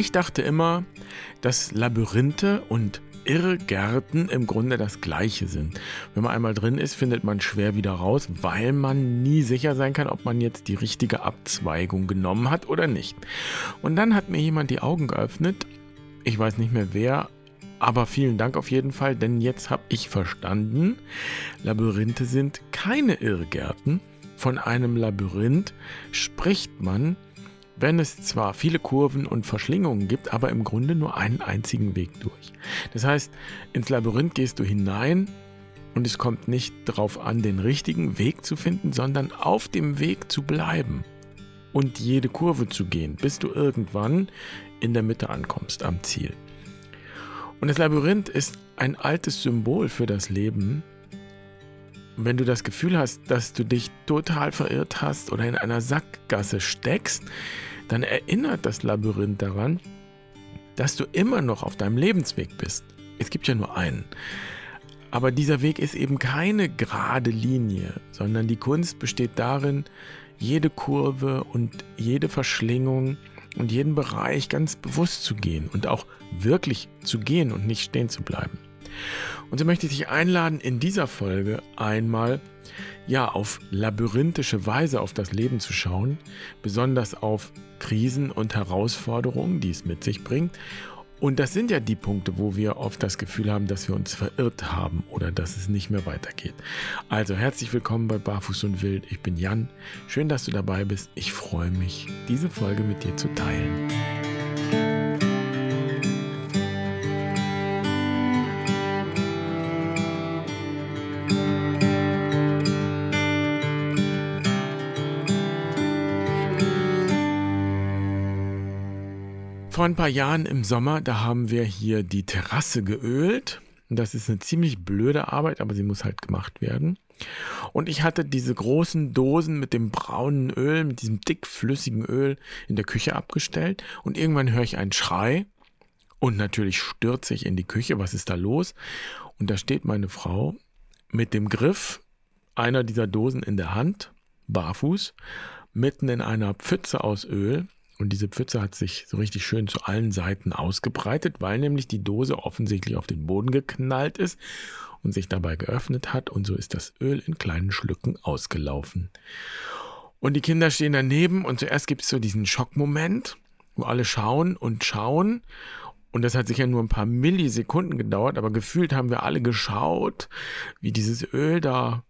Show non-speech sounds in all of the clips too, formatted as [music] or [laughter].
Ich dachte immer, dass Labyrinthe und Irrgärten im Grunde das gleiche sind. Wenn man einmal drin ist, findet man schwer wieder raus, weil man nie sicher sein kann, ob man jetzt die richtige Abzweigung genommen hat oder nicht. Und dann hat mir jemand die Augen geöffnet. Ich weiß nicht mehr wer, aber vielen Dank auf jeden Fall, denn jetzt habe ich verstanden, Labyrinthe sind keine Irrgärten. Von einem Labyrinth spricht man, wenn es zwar viele Kurven und Verschlingungen gibt, aber im Grunde nur einen einzigen Weg durch. Das heißt, ins Labyrinth gehst du hinein und es kommt nicht darauf an, den richtigen Weg zu finden, sondern auf dem Weg zu bleiben und jede Kurve zu gehen, bis du irgendwann in der Mitte ankommst am Ziel. Und das Labyrinth ist ein altes Symbol für das Leben. Wenn du das Gefühl hast, dass du dich total verirrt hast oder in einer Sackgasse steckst, dann erinnert das Labyrinth daran, dass du immer noch auf deinem Lebensweg bist. Es gibt ja nur einen. Aber dieser Weg ist eben keine gerade Linie, sondern die Kunst besteht darin, jede Kurve und jede Verschlingung und jeden Bereich ganz bewusst zu gehen und auch wirklich zu gehen und nicht stehen zu bleiben. Und so möchte ich dich einladen, in dieser Folge einmal ja auf labyrinthische Weise auf das Leben zu schauen, besonders auf Krisen und Herausforderungen, die es mit sich bringt. Und das sind ja die Punkte, wo wir oft das Gefühl haben, dass wir uns verirrt haben oder dass es nicht mehr weitergeht. Also herzlich willkommen bei Barfuß und Wild. Ich bin Jan. Schön, dass du dabei bist. Ich freue mich, diese Folge mit dir zu teilen. Vor ein paar Jahren im Sommer, da haben wir hier die Terrasse geölt. Das ist eine ziemlich blöde Arbeit, aber sie muss halt gemacht werden. Und ich hatte diese großen Dosen mit dem braunen Öl, mit diesem dickflüssigen Öl in der Küche abgestellt. Und irgendwann höre ich einen Schrei. Und natürlich stürze ich in die Küche. Was ist da los? Und da steht meine Frau mit dem Griff einer dieser Dosen in der Hand, barfuß, mitten in einer Pfütze aus Öl und diese Pfütze hat sich so richtig schön zu allen Seiten ausgebreitet, weil nämlich die Dose offensichtlich auf den Boden geknallt ist und sich dabei geöffnet hat. Und so ist das Öl in kleinen Schlücken ausgelaufen. Und die Kinder stehen daneben und zuerst gibt es so diesen Schockmoment, wo alle schauen und schauen. Und das hat sicher nur ein paar Millisekunden gedauert, aber gefühlt haben wir alle geschaut, wie dieses Öl da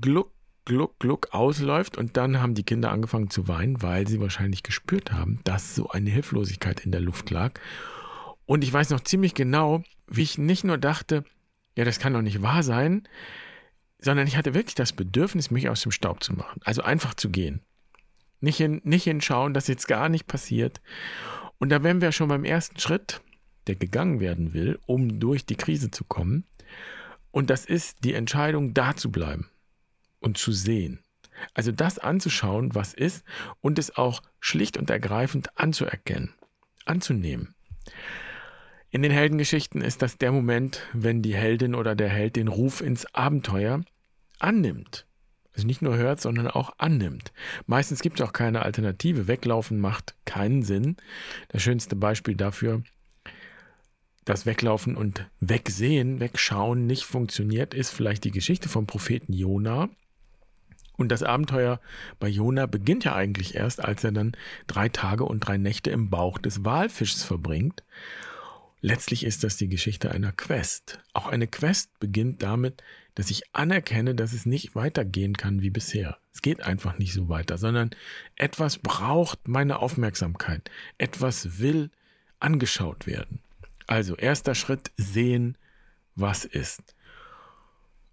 gluck, gluck, gluck ausläuft und dann haben die Kinder angefangen zu weinen, weil sie wahrscheinlich gespürt haben, dass so eine Hilflosigkeit in der Luft lag. Und ich weiß noch ziemlich genau, wie ich nicht nur dachte, ja, das kann doch nicht wahr sein, sondern ich hatte wirklich das Bedürfnis, mich aus dem Staub zu machen. Also einfach zu gehen. Nicht, hin, nicht hinschauen, dass jetzt gar nicht passiert. Und da wären wir schon beim ersten Schritt, der gegangen werden will, um durch die Krise zu kommen. Und das ist die Entscheidung, da zu bleiben und zu sehen. Also das anzuschauen, was ist und es auch schlicht und ergreifend anzuerkennen, anzunehmen. In den Heldengeschichten ist das der Moment, wenn die Heldin oder der Held den Ruf ins Abenteuer annimmt. Also nicht nur hört, sondern auch annimmt. Meistens gibt es auch keine Alternative. Weglaufen macht keinen Sinn. Das schönste Beispiel dafür, dass Weglaufen und Wegsehen, Wegschauen nicht funktioniert, ist vielleicht die Geschichte vom Propheten Jona. Und das Abenteuer bei Jona beginnt ja eigentlich erst, als er dann drei Tage und drei Nächte im Bauch des Walfischs verbringt. Letztlich ist das die Geschichte einer Quest. Auch eine Quest beginnt damit, dass ich anerkenne, dass es nicht weitergehen kann wie bisher. Es geht einfach nicht so weiter, sondern etwas braucht meine Aufmerksamkeit. Etwas will angeschaut werden. Also erster Schritt, sehen, was ist.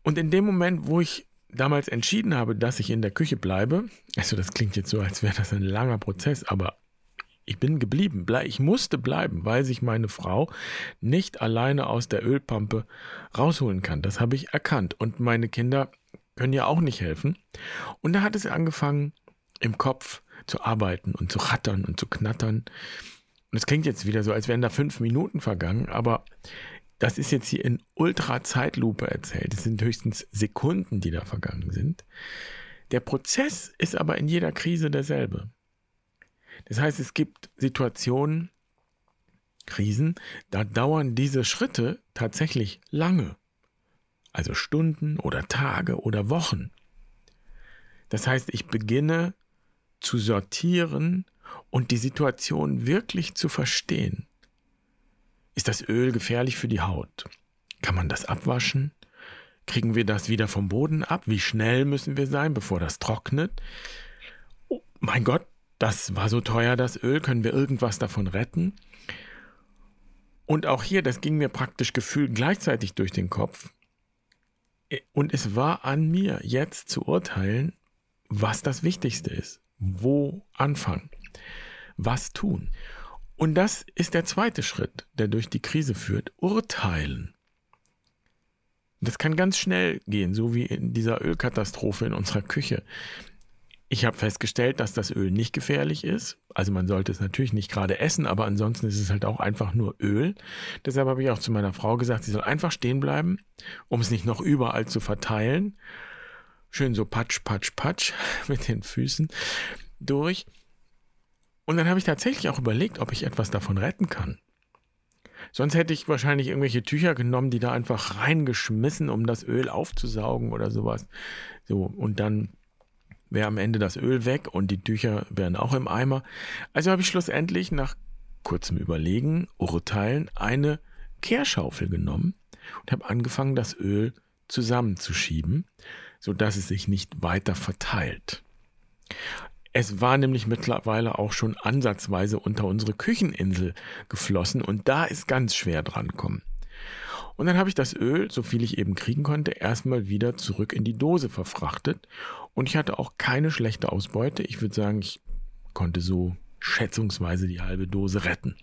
Und in dem Moment, wo ich damals entschieden habe, dass ich in der Küche bleibe, also das klingt jetzt so, als wäre das ein langer Prozess, aber ich bin geblieben. Ich musste bleiben, weil sich meine Frau nicht alleine aus der Ölpampe rausholen kann. Das habe ich erkannt. Und meine Kinder können ja auch nicht helfen. Und da hat es angefangen, im Kopf zu arbeiten und zu rattern und zu knattern. Und es klingt jetzt wieder so, als wären da fünf Minuten vergangen, aber das ist jetzt hier in Ultra-Zeitlupe erzählt. Es sind höchstens Sekunden, die da vergangen sind. Der Prozess ist aber in jeder Krise derselbe. Das heißt, es gibt Situationen, Krisen, da dauern diese Schritte tatsächlich lange. Also Stunden oder Tage oder Wochen. Das heißt, ich beginne zu sortieren und die Situation wirklich zu verstehen. Ist das Öl gefährlich für die Haut? Kann man das abwaschen? Kriegen wir das wieder vom Boden ab? Wie schnell müssen wir sein, bevor das trocknet? Oh mein Gott, das war so teuer, das Öl. Können wir irgendwas davon retten? Und auch hier, das ging mir praktisch gefühlt gleichzeitig durch den Kopf. Und es war an mir, jetzt zu urteilen, was das Wichtigste ist. Wo anfangen? Was tun? Und das ist der zweite Schritt, der durch die Krise führt. Urteilen. Das kann ganz schnell gehen, so wie in dieser Ölkatastrophe in unserer Küche. Ich habe festgestellt, dass das Öl nicht gefährlich ist. Also man sollte es natürlich nicht gerade essen, aber ansonsten ist es halt auch einfach nur Öl. Deshalb habe ich auch zu meiner Frau gesagt, sie soll einfach stehen bleiben, um es nicht noch überall zu verteilen. Schön so patsch, patsch, patsch [laughs] mit den Füßen durch. Und dann habe ich tatsächlich auch überlegt, ob ich etwas davon retten kann. Sonst hätte ich wahrscheinlich irgendwelche Tücher genommen, die da einfach reingeschmissen, um das Öl aufzusaugen oder sowas. So, und dann wäre am Ende das Öl weg und die Tücher wären auch im Eimer. Also habe ich schlussendlich nach kurzem Überlegen, Urteilen, eine Kehrschaufel genommen und habe angefangen, das Öl zusammenzuschieben, sodass es sich nicht weiter verteilt. Es war nämlich mittlerweile auch schon ansatzweise unter unsere Kücheninsel geflossen und da ist ganz schwer drankommen. Und dann habe ich das Öl, so viel ich eben kriegen konnte, erstmal wieder zurück in die Dose verfrachtet. Und ich hatte auch keine schlechte Ausbeute. Ich würde sagen, ich konnte so schätzungsweise die halbe Dose retten.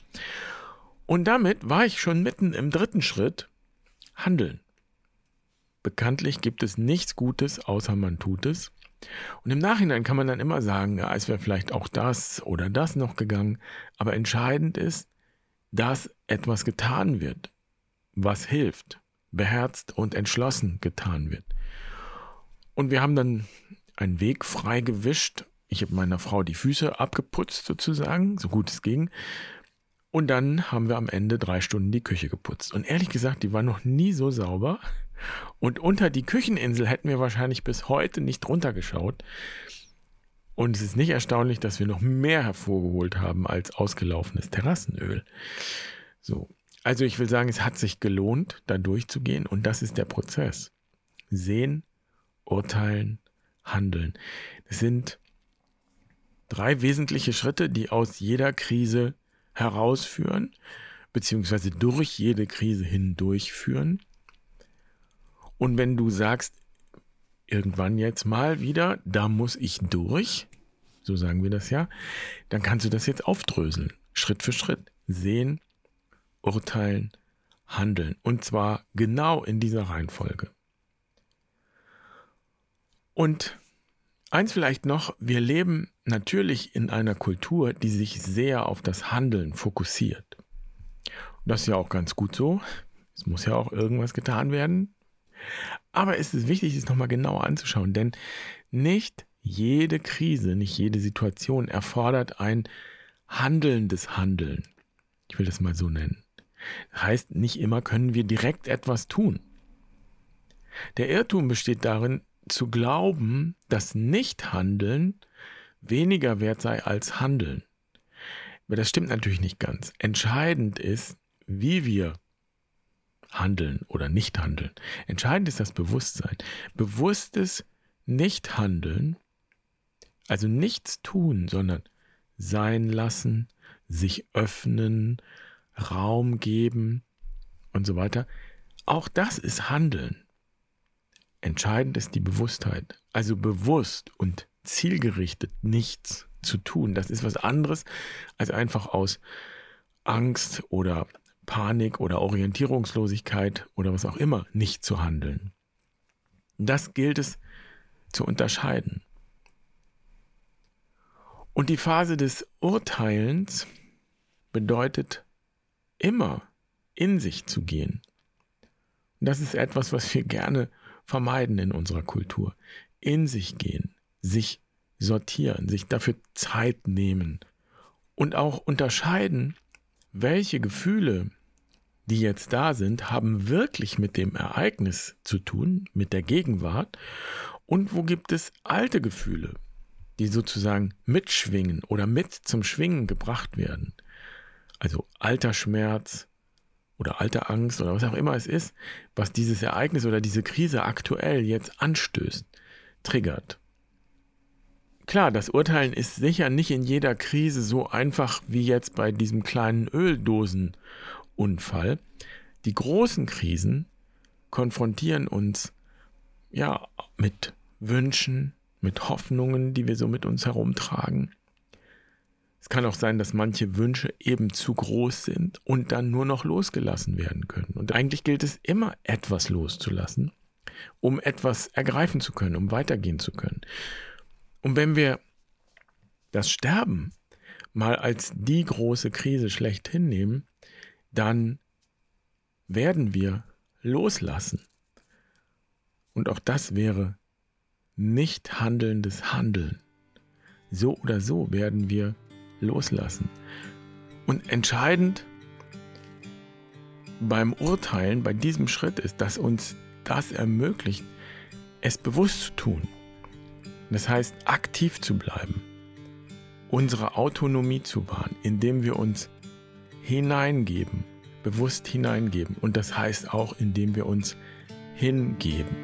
Und damit war ich schon mitten im dritten Schritt, handeln. Bekanntlich gibt es nichts Gutes, außer man tut es. Und im Nachhinein kann man dann immer sagen, ja, es wäre vielleicht auch das oder das noch gegangen. Aber entscheidend ist, dass etwas getan wird was hilft, beherzt und entschlossen getan wird. Und wir haben dann einen Weg frei gewischt. Ich habe meiner Frau die Füße abgeputzt sozusagen, so gut es ging. Und dann haben wir am Ende drei Stunden die Küche geputzt. Und ehrlich gesagt, die war noch nie so sauber. Und unter die Kücheninsel hätten wir wahrscheinlich bis heute nicht runtergeschaut. Und es ist nicht erstaunlich, dass wir noch mehr hervorgeholt haben als ausgelaufenes Terrassenöl. So, also ich will sagen, es hat sich gelohnt, da durchzugehen und das ist der Prozess. Sehen, urteilen, handeln. Das sind drei wesentliche Schritte, die aus jeder Krise herausführen, beziehungsweise durch jede Krise hindurchführen. Und wenn du sagst, irgendwann jetzt mal wieder, da muss ich durch, so sagen wir das ja, dann kannst du das jetzt aufdröseln, Schritt für Schritt. Sehen, urteilen, handeln. Und zwar genau in dieser Reihenfolge. Und eins vielleicht noch, wir leben natürlich in einer Kultur, die sich sehr auf das Handeln fokussiert. Und das ist ja auch ganz gut so. Es muss ja auch irgendwas getan werden. Aber es ist wichtig, es nochmal genauer anzuschauen, denn nicht jede Krise, nicht jede Situation erfordert ein handelndes Handeln. Ich will das mal so nennen. Heißt, nicht immer können wir direkt etwas tun. Der Irrtum besteht darin, zu glauben, dass Nichthandeln weniger wert sei als Handeln. Aber das stimmt natürlich nicht ganz. Entscheidend ist, wie wir handeln oder nicht handeln. Entscheidend ist das Bewusstsein. Bewusstes Nichthandeln, also nichts tun, sondern sein lassen, sich öffnen, Raum geben und so weiter. Auch das ist Handeln. Entscheidend ist die Bewusstheit. Also bewusst und zielgerichtet nichts zu tun. Das ist was anderes als einfach aus Angst oder Panik oder Orientierungslosigkeit oder was auch immer nicht zu handeln. Das gilt es zu unterscheiden. Und die Phase des Urteilens bedeutet immer in sich zu gehen. Das ist etwas, was wir gerne vermeiden in unserer Kultur. In sich gehen, sich sortieren, sich dafür Zeit nehmen und auch unterscheiden, welche Gefühle, die jetzt da sind, haben wirklich mit dem Ereignis zu tun, mit der Gegenwart, und wo gibt es alte Gefühle, die sozusagen mitschwingen oder mit zum Schwingen gebracht werden. Also alter Schmerz oder alte Angst oder was auch immer es ist, was dieses Ereignis oder diese Krise aktuell jetzt anstößt, triggert. Klar, das Urteilen ist sicher nicht in jeder Krise so einfach wie jetzt bei diesem kleinen Öldosenunfall. Die großen Krisen konfrontieren uns ja mit Wünschen, mit Hoffnungen, die wir so mit uns herumtragen. Es kann auch sein, dass manche Wünsche eben zu groß sind und dann nur noch losgelassen werden können. Und eigentlich gilt es immer, etwas loszulassen, um etwas ergreifen zu können, um weitergehen zu können. Und wenn wir das Sterben mal als die große Krise schlechthin nehmen, dann werden wir loslassen. Und auch das wäre nicht handelndes Handeln. So oder so werden wir loslassen. Und entscheidend beim Urteilen, bei diesem Schritt ist, dass uns das ermöglicht, es bewusst zu tun. Das heißt, aktiv zu bleiben, unsere Autonomie zu wahren, indem wir uns hineingeben, bewusst hineingeben. Und das heißt auch, indem wir uns hingeben.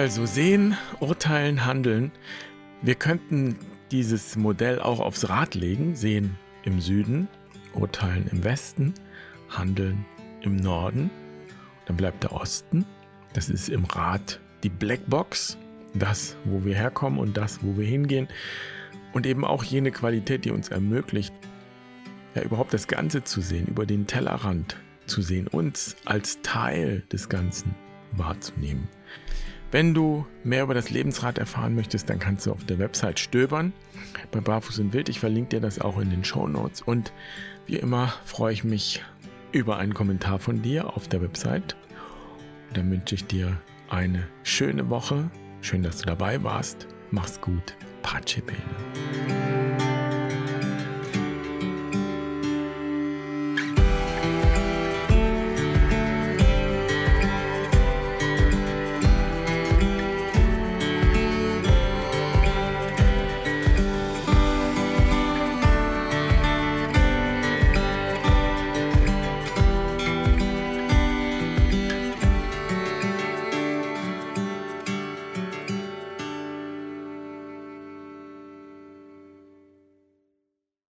Also sehen, urteilen, handeln. Wir könnten dieses Modell auch aufs Rad legen. Sehen im Süden, urteilen im Westen, handeln im Norden. Dann bleibt der Osten. Das ist im Rad die Blackbox. Das, wo wir herkommen und das, wo wir hingehen. Und eben auch jene Qualität, die uns ermöglicht, ja, überhaupt das Ganze zu sehen, über den Tellerrand zu sehen, uns als Teil des Ganzen wahrzunehmen. Wenn du mehr über das Lebensrad erfahren möchtest, dann kannst du auf der Website stöbern bei Barfuß und Wild. Ich verlinke dir das auch in den Show Notes. Und wie immer freue ich mich über einen Kommentar von dir auf der Website. Und dann wünsche ich dir eine schöne Woche. Schön, dass du dabei warst. Mach's gut. Pace bene.